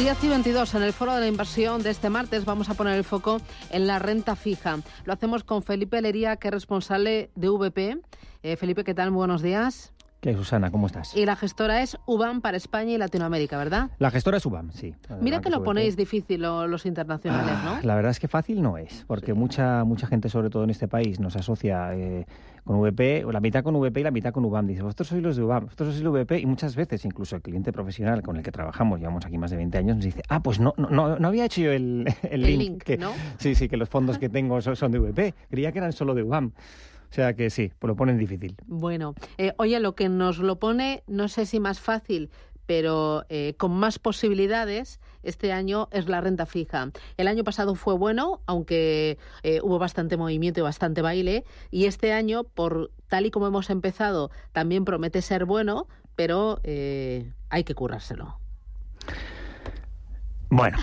Y 22 en el foro de la inversión de este martes vamos a poner el foco en la renta fija. Lo hacemos con Felipe Lería, que es responsable de VP. Eh, Felipe, ¿qué tal? buenos días. ¿Qué, Susana? ¿Cómo estás? Y la gestora es UBAM para España y Latinoamérica, ¿verdad? La gestora es UBAM, sí. Mira que lo ponéis difícil los internacionales, ah, ¿no? La verdad es que fácil no es, porque mucha mucha gente, sobre todo en este país, nos asocia eh, con VP, la mitad con VP y la mitad con UBAM. Dice, vosotros sois los de UBAM, vosotros sois el VP, y muchas veces incluso el cliente profesional con el que trabajamos, llevamos aquí más de 20 años, nos dice, ah, pues no no, no, había hecho yo el, el, link. que, ¿no? Sí, sí, que los fondos que tengo son de VP. Creía que eran solo de UBAM. O sea que sí, pues lo ponen difícil. Bueno, eh, oye, lo que nos lo pone, no sé si más fácil, pero eh, con más posibilidades este año es la renta fija. El año pasado fue bueno, aunque eh, hubo bastante movimiento y bastante baile, y este año, por tal y como hemos empezado, también promete ser bueno, pero hay que currárselo. Bueno,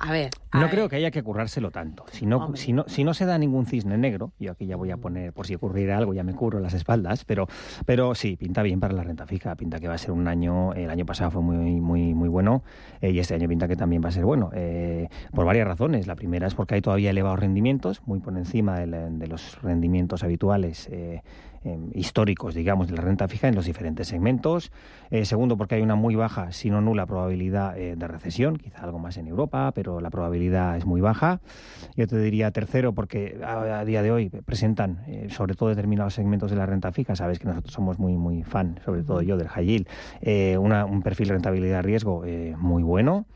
a ver. no creo que haya que currárselo tanto. Si no, si, no, si no se da ningún cisne negro, yo aquí ya voy a poner, por si ocurriera algo, ya me curro las espaldas, pero, pero sí, pinta bien para la renta fija. Pinta que va a ser un año, el año pasado fue muy, muy, muy bueno eh, y este año pinta que también va a ser bueno. Eh, por varias razones. La primera es porque hay todavía elevados rendimientos, muy por encima de, los rendimientos habituales. Eh, Em, históricos, digamos, de la renta fija en los diferentes segmentos. Eh, segundo, porque hay una muy baja, si no nula, probabilidad eh, de recesión, quizá algo más en Europa, pero la probabilidad es muy baja. Yo te diría tercero, porque a, día de hoy presentan, eh, sobre todo determinados segmentos de la renta fija, sabes que nosotros somos muy, muy fan, sobre todo yo, del high yield, un perfil de rentabilidad-riesgo muy bueno.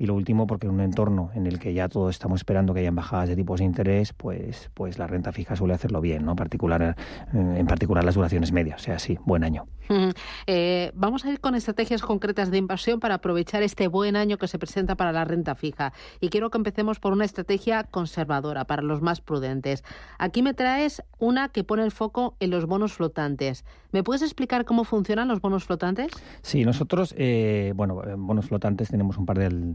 Y lo último, porque en un entorno en el que ya todos estamos esperando que hayan bajadas de tipos de interés, pues, pues la renta fija suele hacerlo bien, ¿no? Particular, eh, en particular las duraciones medias. O sea, sí, buen año. Eh, vamos a ir con estrategias concretas de inversión para aprovechar este buen año que se presenta para la renta fija. Y quiero que empecemos por una estrategia conservadora para los más prudentes. Aquí me traes una que pone el foco en los bonos flotantes. ¿Me puedes explicar cómo funcionan los bonos flotantes? Sí, nosotros, eh, bueno, en bonos flotantes tenemos un par de,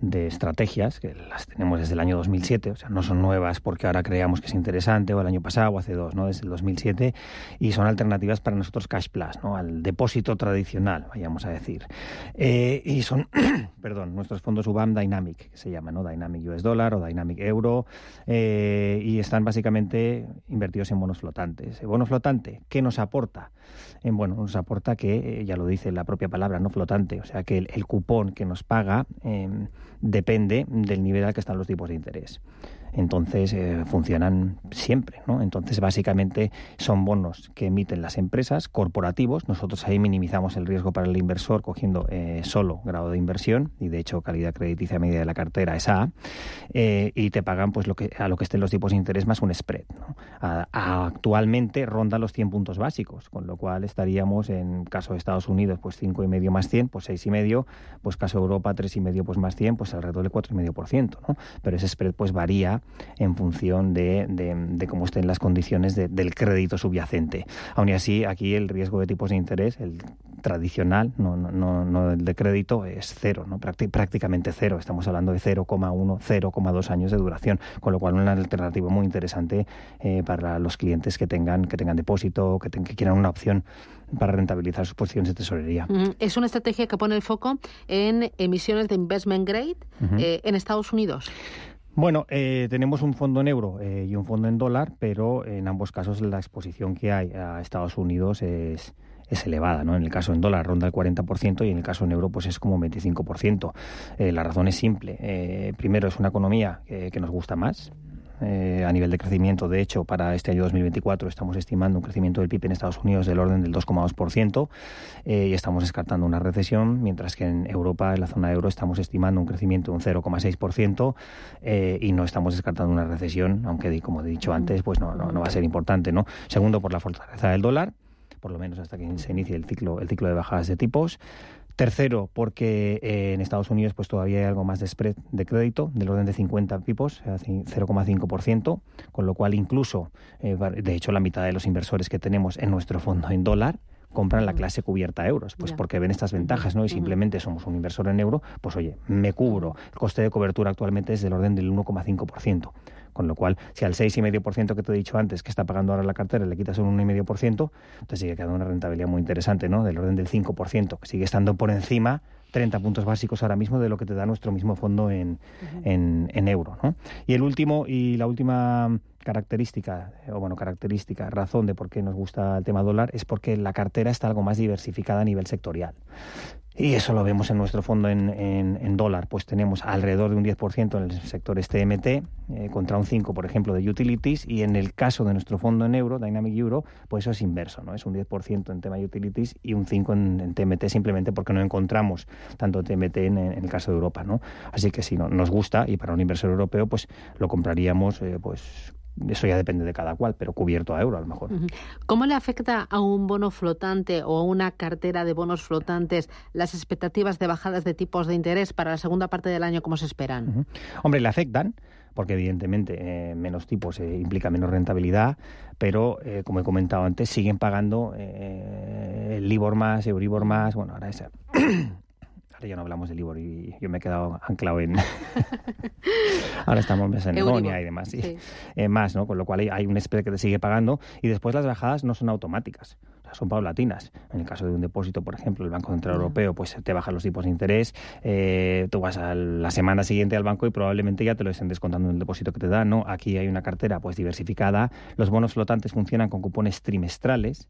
de estrategias, que las tenemos desde el año 2007, o sea, no son nuevas porque ahora creamos que es interesante, o el año pasado, o hace dos, ¿no? Desde el 2007, y son alternativas para nosotros Cash Plus, ¿no? Al depósito tradicional, vayamos a decir. Eh, y son, perdón, nuestros fondos UBAM Dynamic, que se llama, ¿no? Dynamic US Dollar o Dynamic Euro, eh, y están básicamente invertidos en bonos flotantes. ¿El bono flotante qué nos aporta? En, bueno, nos aporta que, eh, ya lo dice la propia palabra, no flotante, o sea que el, cupón que nos paga depende del nivel al que están los tipos de interés entonces eh, funcionan siempre. ¿no? Entonces, básicamente son bonos que emiten las empresas corporativos. Nosotros ahí minimizamos el riesgo para el inversor cogiendo eh, solo grado de inversión y, de hecho, calidad crediticia media de la cartera es A. Eh, y te pagan pues lo que a lo que estén los tipos de interés más un spread. actualmente ronda los 100 puntos básicos, con lo cual estaríamos en caso de Estados Unidos pues y medio más 100, pues y medio pues caso Europa y medio pues más 100, pues alrededor del 4,5%. ¿no? Pero ese spread pues varía en función de, de, cómo estén las condiciones del crédito subyacente. Aún así, aquí el riesgo de tipos de interés, el tradicional, no, no, no el de crédito, es cero, ¿no? prácticamente cero. Estamos hablando de 0,1, 0,2 años de duración, con lo cual una alternativa muy interesante eh, para los clientes que tengan, que tengan depósito, que, que quieran una opción para rentabilizar sus posiciones de tesorería. Es una estrategia que pone el foco en emisiones de investment grade eh, en Estados Unidos. Bueno, eh, tenemos un fondo en euro eh, y un fondo en dólar, pero en ambos casos la exposición que hay a Estados Unidos es, elevada. ¿no? En el caso en dólar ronda el 40% y en el caso en euro pues es como 25%. Eh, la razón es simple. primero, es una economía que nos gusta más. Eh, a nivel de crecimiento. De hecho, para este año 2024 estamos estimando un crecimiento del PIB en Estados Unidos del orden del 2,2% eh, y estamos descartando una recesión, mientras que en Europa, en la zona euro, estamos estimando un crecimiento de un 0,6% eh, y no estamos descartando una recesión, aunque, como he dicho antes, pues no, no, no va a ser importante. ¿no? Segundo, por la fortaleza del dólar por lo menos hasta que se inicie el ciclo, el ciclo de bajadas de tipos. Tercero, porque eh, en Estados Unidos pues todavía hay algo más de spread de crédito, del orden de 50 pipos, 0,5%, con lo cual incluso, eh, de hecho, la mitad de los inversores que tenemos en nuestro fondo en dólar compran la clase cubierta a euros, pues porque ven estas ventajas, ¿no? Y simplemente somos un inversor en euro, pues oye, me cubro. El coste de cobertura actualmente es del orden del 1,5%. Con lo cual, si al 6,5% que te he dicho antes, que está pagando ahora la cartera, le quitas un 1,5%, entonces sigue quedando una rentabilidad muy interesante, ¿no? Del orden del 5%, que sigue estando por encima 30 puntos básicos ahora mismo de lo que te da nuestro mismo fondo en, en, euro. ¿no? Y el último y la última característica, o bueno, característica, razón de por qué nos gusta el tema dólar es porque la cartera está algo más diversificada a nivel sectorial. Y eso lo vemos en nuestro fondo en, en, dólar, pues tenemos alrededor de un 10% en el sector STMT, eh, contra un 5%, por ejemplo, de utilities, y en el caso de nuestro fondo en euro, Dynamic Euro, pues eso es inverso, ¿no? Es un 10% en tema utilities y un 5% en, TMT, simplemente porque no encontramos tanto TMT en, el caso de Europa, ¿no? Así que si no, nos gusta, y para un inversor europeo, pues lo compraríamos eh, pues eso ya depende de cada cual, pero cubierto a euro a lo mejor. ¿Cómo le afecta a un bono flotante o a una cartera de bonos flotantes las expectativas de bajadas de tipos de interés para la segunda parte del año como se esperan? Hombre, le afectan porque evidentemente eh, menos tipos eh, implica menos rentabilidad, pero eh, como he comentado antes, siguen pagando el Libor más, Euribor más, bueno, ahora esa ya no hablamos de Libor y yo me he quedado anclado en... Ahora estamos en Egonia y demás. Eh, más, ¿no? Con lo cual hay, un spread que te sigue pagando y después las bajadas no son automáticas son paulatinas. En el caso de un depósito, por ejemplo, el Banco Central Europeo pues te baja los tipos de interés, eh, tú vas a la semana siguiente al banco y probablemente ya te lo estén descontando en el depósito que te dan, ¿no? Aquí hay una cartera pues diversificada, los bonos flotantes funcionan con cupones trimestrales,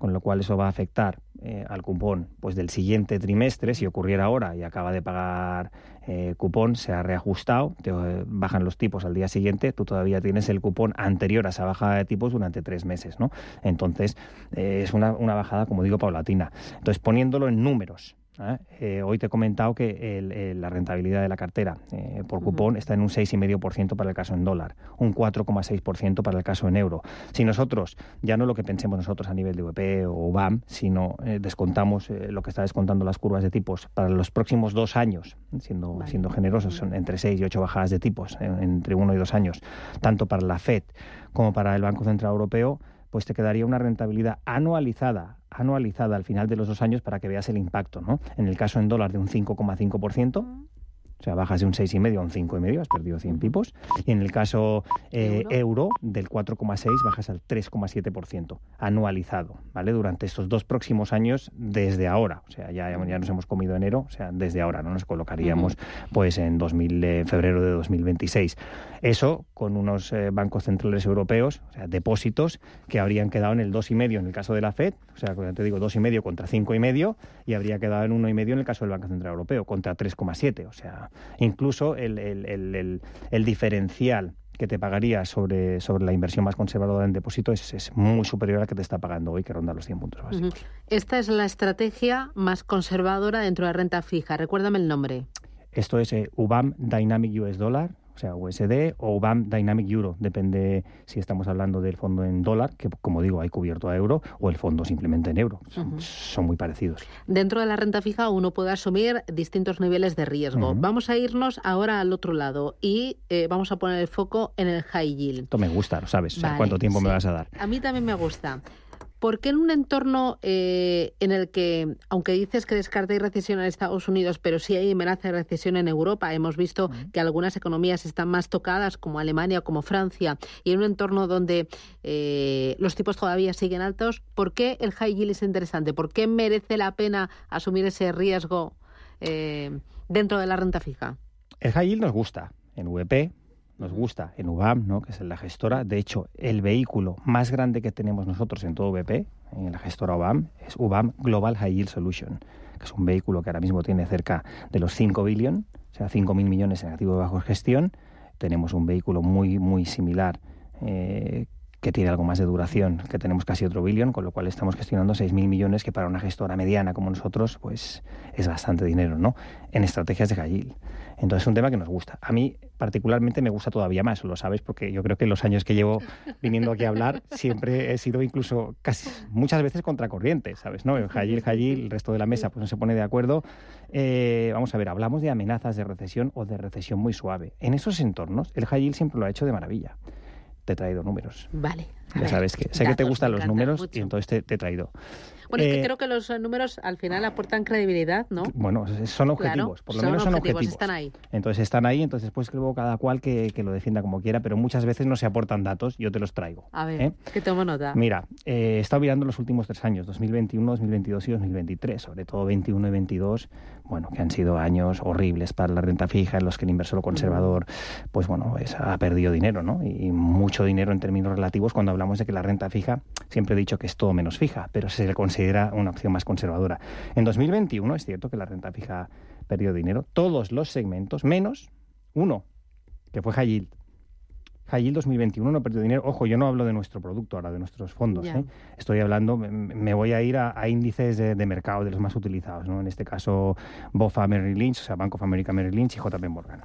con lo cual eso va a afectar eh, al cupón pues del siguiente trimestre, si ocurriera ahora y acaba de pagar eh, cupón, se ha reajustado, te eh, bajan los tipos al día siguiente, tú todavía tienes el cupón anterior a esa bajada de tipos durante tres meses, ¿no? Entonces, es una, una bajada, como digo, paulatina. Entonces, poniéndolo en números, ¿eh? Eh, hoy te he comentado que la rentabilidad de la cartera eh, por cupón está en un 6,5% para el caso en dólar, un 4,6% para el caso en euro. Si nosotros, ya no lo que pensemos nosotros a nivel de VP o BAM, sino descontamos lo que está descontando las curvas de tipos para los próximos dos años, siendo, siendo generosos, son entre 6 y 8 bajadas de tipos entre uno y dos años, tanto para la FED como para el Banco Central Europeo, pues te quedaría una rentabilidad anualizada anualizada al final de los dos años para que veas el impacto. ¿no? En el caso en dólar de un 5,5%, o sea, bajas de un 6,5 a un 5,5, has perdido 100 pipos. Y en el caso eh, ¿Euro? del 4,6 bajas al 3,7% anualizado, ¿vale? Durante estos dos próximos años desde ahora. O sea, ya, ya nos hemos comido enero, o sea, desde ahora, ¿no? Nos colocaríamos pues en 2000, febrero de 2026. Eso con unos eh, bancos centrales europeos, o sea, depósitos que habrían quedado en el 2,5 en el caso de la FED, o sea, te digo 2,5 contra 5,5 y habría quedado en 1,5 en el caso del Banco Central Europeo, contra 3,7. O sea, incluso el, diferencial que te pagaría sobre, sobre la inversión más conservadora en depósito es, muy superior al que te está pagando hoy, que ronda los 100 puntos básicos. Esta es la estrategia más conservadora dentro de la renta fija. Recuérdame el nombre. Esto es eh, UBAM Dynamic US Dollar o sea, USD o BAM Dynamic Euro, depende si estamos hablando del fondo en dólar, que como digo hay cubierto a euro, o el fondo simplemente en euro. Son, muy parecidos. Dentro de la renta fija uno puede asumir distintos niveles de riesgo. Vamos a irnos ahora al otro lado y eh, vamos a poner el foco en el high yield. Esto me gusta, lo sabes. ¿Cuánto tiempo me vas a dar? A mí también me gusta. Porque en un entorno eh, en el que, aunque dices que descartáis recesión en Estados Unidos, pero sí hay amenaza de recesión en Europa, hemos visto que algunas economías están más tocadas, como Alemania o como Francia, y en un entorno donde eh, los tipos todavía siguen altos, ¿por qué el high yield es interesante? ¿Por qué merece la pena asumir ese riesgo eh, dentro de la renta fija? El high yield nos gusta en VP, nos gusta en UBAM, ¿no? que es la gestora. De hecho, el vehículo más grande que tenemos nosotros en todo BP, en la gestora UBAM, es UBAM Global High Yield Solution, que es un vehículo que ahora mismo tiene cerca de los 5 billion, o sea, 5.000 millones en activo de bajo gestión. Tenemos un vehículo muy, muy similar. Eh, que tiene algo más de duración, que tenemos casi otro billón, con lo cual estamos gestionando 6.000 millones, que para una gestora mediana como nosotros, pues es bastante dinero, ¿no? En estrategias de high Entonces es un tema que nos gusta. A mí particularmente me gusta todavía más, lo sabes, porque yo creo que los años que llevo viniendo aquí a hablar siempre he sido incluso casi muchas veces contracorriente, ¿sabes? ¿No? High yield, el resto de la mesa pues no se pone de acuerdo. Eh, vamos a ver, hablamos de amenazas de recesión o de recesión muy suave. En esos entornos, el yield siempre lo ha hecho de maravilla. Te he traído números. Vale. Ya sabes que sé que te gustan los números y entonces te he traído. Bueno, es que eh, creo que los números al final aportan credibilidad, ¿no? Bueno, son objetivos, por lo menos son objetivos. Están ahí. Entonces están ahí, entonces pues creo cada cual que, lo defienda como quiera, pero muchas veces no se aportan datos, yo te los traigo. A ver, ¿eh? que tomo nota. Mira, eh, he estado mirando los últimos tres años, 2021, 2022 y 2023, sobre todo 21 y 22, bueno, que han sido años horribles para la renta fija, en los que el inversor conservador, pues bueno, ha perdido dinero, ¿no? Y mucho dinero en términos relativos cuando hablamos de que la renta fija, siempre he dicho que es todo menos fija, pero se le considera una opción más conservadora. En 2021 es cierto que la renta fija perdió dinero, todos los segmentos, menos uno, que fue High Yield. High Yield 2021 no perdió dinero. Ojo, yo no hablo de nuestro producto ahora, de nuestros fondos. ¿eh? Estoy hablando, me voy a ir a, índices de, mercado de los más utilizados. ¿no? En este caso, BOFA Merrill Lynch, o sea, Bank of America Merrill Lynch y JP Morgan.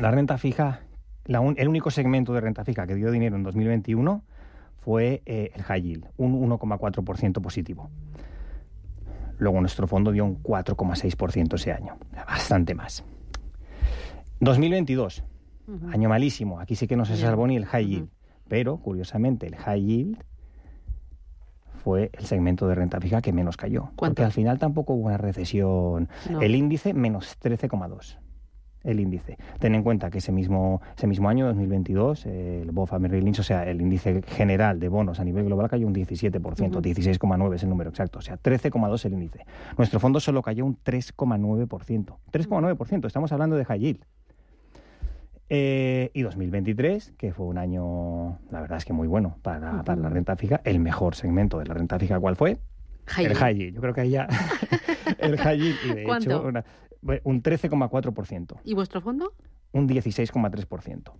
La renta fija, el único segmento de renta fija que dio dinero en 2021 fue eh, el high yield, un 1,4% positivo. Luego nuestro fondo dio un 4,6% ese año, bastante más. 2022, año malísimo, aquí sí que no se salvó ni el high yield, pero curiosamente el high yield fue el segmento de renta fija que menos cayó. Porque al final tampoco hubo una recesión. El índice menos 13,2 el índice. Ten en cuenta que ese mismo, ese mismo año, 2022, el BOFA Merrill Lynch, o sea, el índice general de bonos a nivel global cayó un 17%, 16,9 es el número exacto, o sea, 13,2 el índice. Nuestro fondo solo cayó un 3,9%. 3,9%, estamos hablando de high yield. Eh, y 2023, que fue un año, la verdad es que muy bueno para, para la renta fija, el mejor segmento de la renta fija, ¿cuál fue? el high yield. Yo creo que ahí ya el high yield. Y de hecho, un 13,4%. ¿Y vuestro fondo? Un 16,3%.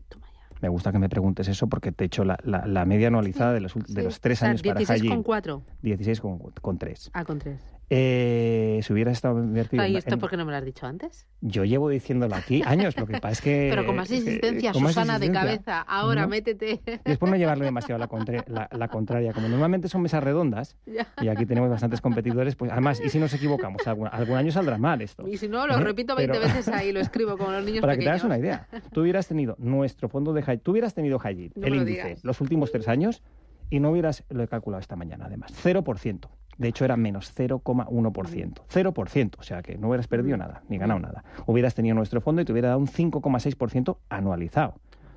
Me gusta que me preguntes eso porque te he hecho la, la, media anualizada de los, de los tres años para High 16,4. 16,3. Con 3. Ah, con 3. Eh, si hubieras estado invertido... ¿Y esto por qué no me lo has dicho antes? Yo llevo diciéndolo aquí años, lo que pasa es que... Pero con más insistencia, Susana, de cabeza, ahora métete. Después no llevarle demasiado la, la, contraria. Como normalmente son mesas redondas, y aquí tenemos bastantes competidores, pues además, ¿y si nos equivocamos? Algún, año saldrá mal esto. Y si no, lo ¿Eh? repito 20 veces ahí, lo escribo como los niños Para que te hagas una idea, tú hubieras tenido nuestro fondo de high... Tú hubieras tenido high el índice, los últimos tres años, y no hubieras, lo he calculado esta mañana además, 0%. De hecho, era menos 0,1%. 0%, o sea que no hubieras perdido nada, ni ganado nada. Hubieras tenido nuestro fondo y te hubiera dado un 5,6% anualizado.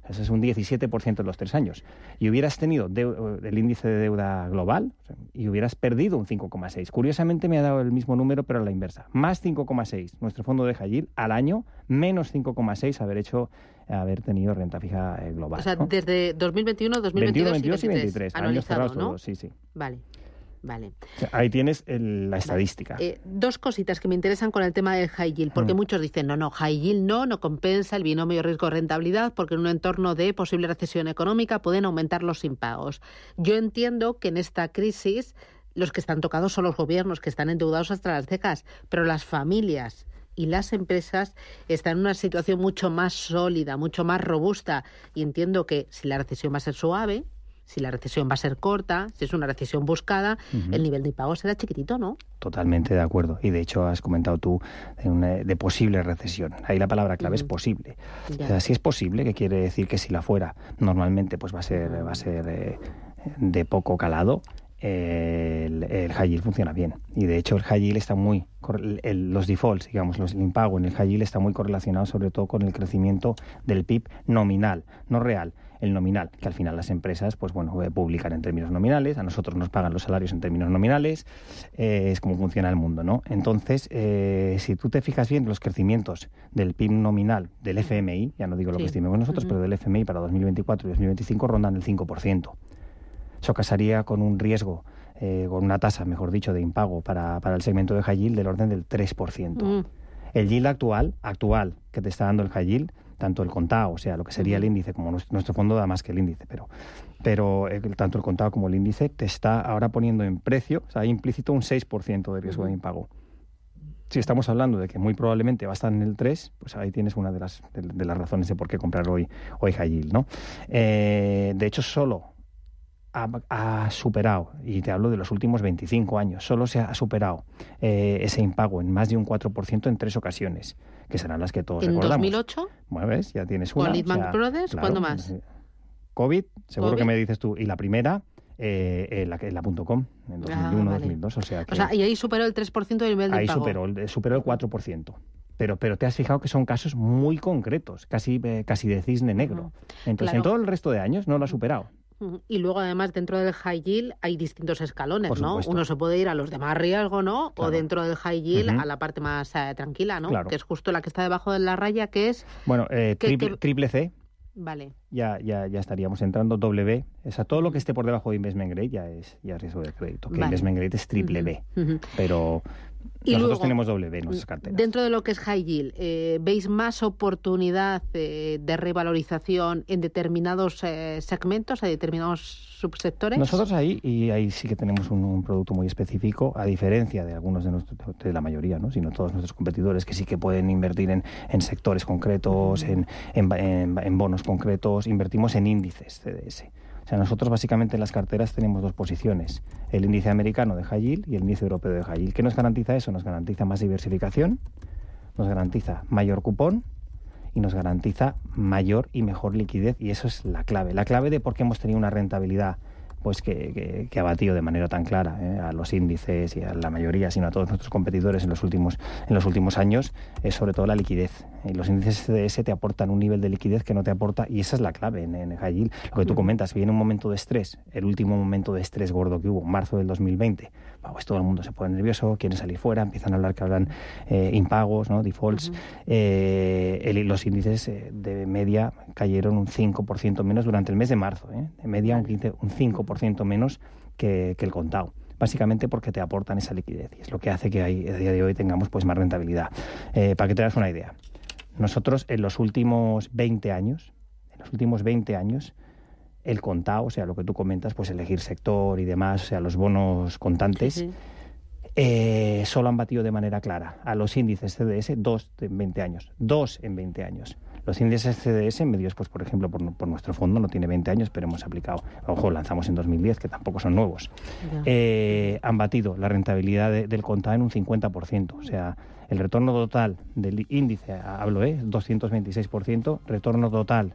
Ese es un 17% en los tres años. Y hubieras tenido el índice de deuda global y hubieras perdido un 5,6. Curiosamente me ha dado el mismo número, pero a la inversa. Más 5,6 nuestro fondo de High al año, menos 5,6 haber hecho haber tenido renta fija eh, global. O sea, desde 2021, 2022 22 y 23. años cerrados todos, sí, sí. Vale. Vale. Ahí tienes la estadística. Eh, dos cositas que me interesan con el tema del high yield, porque mm. muchos dicen, no, no, high yield no, no compensa el binomio riesgo-rentabilidad, porque en un entorno de posible recesión económica pueden aumentar los impagos. Yo entiendo que en esta crisis los que están tocados son los gobiernos, que están endeudados hasta las cejas, pero las familias y las empresas están en una situación mucho más sólida, mucho más robusta. Y entiendo que si la recesión va a ser suave, si la recesión va a ser corta, si es una recesión buscada, el nivel de impago será chiquitito, ¿no? Totalmente de acuerdo. Y de hecho has comentado tú de, posible recesión. Ahí la palabra clave es posible. si es posible, que quiere decir que si la fuera, normalmente pues va a ser, va a ser eh, de poco calado. El, el high yield funciona bien. Y de hecho el high yield está muy, los defaults, digamos, los, el impago en el high yield está muy correlacionado sobre todo con el crecimiento del PIB nominal, no real el nominal, que al final las empresas, pues bueno, eh, publican en términos nominales, a nosotros nos pagan los salarios en términos nominales, eh, es como funciona el mundo, ¿no? Entonces, eh, si tú te fijas bien, los crecimientos del PIB nominal del FMI, ya no digo lo que estimemos nosotros, pero del FMI para 2024 y 2025 rondan el 5%. Eso casaría con un riesgo, con una tasa, mejor dicho, de impago para, para el segmento de high yield del orden del 3%. Mm. El yield actual, actual que te está dando el high yield, tanto el contado, o sea, lo que sería el índice, como nuestro, fondo da más que el índice, pero, pero tanto el contado como el índice te está ahora poniendo en precio, o sea, hay implícito un 6% de riesgo de impago. Si estamos hablando de que muy probablemente va a estar en el 3, pues ahí tienes una de las, de, las razones de por qué comprar hoy, hoy high yield, ¿no? Eh, de hecho, solo ha, superado, y te hablo de los últimos 25 años, solo se ha superado eh, ese impago en más de un 4% en tres ocasiones, que serán las que todos ¿En recordamos. ¿En 2008? Mueves, ya tienes una. ¿Con Brothers? ¿Cuándo más? COVID, seguro que me dices tú. Y la primera, eh, la, la .com, en 2001, ah, 2002. O sea, o sea, y ahí superó el 3% del nivel de Ahí superó, superó el 4%. Pero, pero te has fijado que son casos muy concretos, casi, eh, casi de cisne negro. Entonces, en todo el resto de años no lo ha superado. Y luego, además, dentro del high yield hay distintos escalones, ¿no? Uno se puede ir a los de más riesgo, ¿no? O dentro del high yield a la parte más eh, tranquila, ¿no? Que es justo la que está debajo de la raya, que es... Bueno, eh, triple, C. Vale. Ya, ya, ya estaríamos entrando doble B. O sea, todo lo que esté por debajo de investment grade ya es, ya riesgo de crédito. Que investment grade es triple B. Pero y Nosotros tenemos doble B en nuestras carteras. Dentro de lo que es high yield, eh, ¿veis más oportunidad eh, de revalorización en determinados eh, segmentos, en determinados subsectores? Nosotros ahí, y ahí sí que tenemos un, producto muy específico, a diferencia de algunos de, nuestros, de la mayoría, ¿no? sino todos nuestros competidores que sí que pueden invertir en, en sectores concretos, en, en, en bonos concretos, invertimos en índices CDS. O sea, nosotros básicamente en las carteras tenemos dos posiciones, el índice americano de high y el índice europeo de high. ¿Qué nos garantiza eso? Nos garantiza más diversificación, nos garantiza mayor cupón y nos garantiza mayor y mejor liquidez y eso es la clave. La clave de por qué hemos tenido una rentabilidad pues que, ha batido de manera tan clara ¿eh? a los índices y a la mayoría, sino a todos nuestros competidores en los últimos, en los últimos años, es sobre todo la liquidez. Y los índices CDS te aportan un nivel de liquidez que no te aporta, y esa es la clave en, en High. Lo que tú comentas, viene un momento de estrés, el último momento de estrés gordo que hubo, marzo del 2020, pues todo el mundo se pone nervioso, quiere salir fuera, empiezan a hablar que hablan eh, impagos, ¿no? defaults. Eh, los índices de media cayeron un 5% menos durante el mes de marzo, de media un, 15, un 5% menos que, el contado básicamente porque te aportan esa liquidez y es lo que hace que a día de hoy tengamos pues más rentabilidad. Eh, para que te das una idea, nosotros en los últimos 20 años, en los últimos 20 años, el contado, o sea, lo que tú comentas, pues elegir sector y demás, o sea, los bonos contantes, eh, solo han batido de manera clara a los índices CDS dos en 20 años, dos en 20 años. Los índices CDS, medios, pues por ejemplo, por, nuestro fondo, no tiene 20 años, pero hemos aplicado, ojo, lanzamos en 2010, que tampoco son nuevos, eh, han batido la rentabilidad del contado en un 50%. O sea, el retorno total del índice, hablo, ¿eh? 226%, retorno total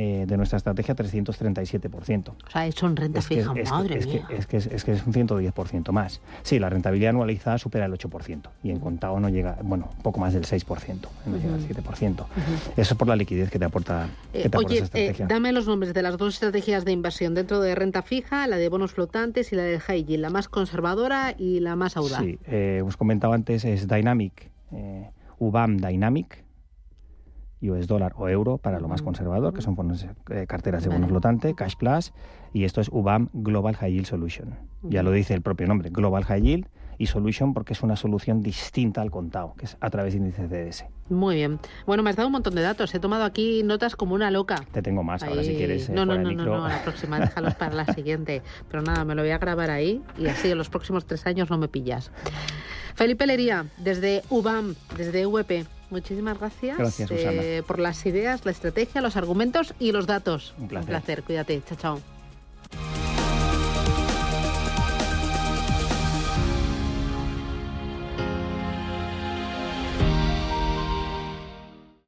eh, de nuestra estrategia 337%. O sea, eso en renta fija, madre es mía. Que, es, que, es, que es un 110% más. Sí, la rentabilidad anualizada supera el 8% y en contado no llega, bueno, poco más del 6%, no llega al 7%. Eso es por la liquidez que te aporta, que te oye, esa eh, estrategia. dame los nombres de las dos estrategias de inversión dentro de renta fija, la de bonos flotantes y la del high yield, la más conservadora y la más audaz. Sí, eh, os comentaba antes, es Dynamic, UBAM Dynamic, US dólar o euro para lo más conservador, que son eh, carteras de bono flotante, Cash Plus, y esto es UBAM Global High Yield Solution. Ya lo dice el propio nombre, Global High Yield y Solution porque es una solución distinta al contado, que es a través de índices CDS. Muy bien. Bueno, me has dado un montón de datos. He tomado aquí notas como una loca. Te tengo más ahora si quieres. Eh, no, no, no, no, no, la próxima déjalos para la siguiente. Pero nada, me lo voy a grabar ahí y así en los próximos tres años no me pillas. Felipe Lería, desde UBAM, desde VP. Muchísimas gracias, eh, por las ideas, la estrategia, los argumentos y los datos. Un placer. Un placer. Cuídate. Chao, chao.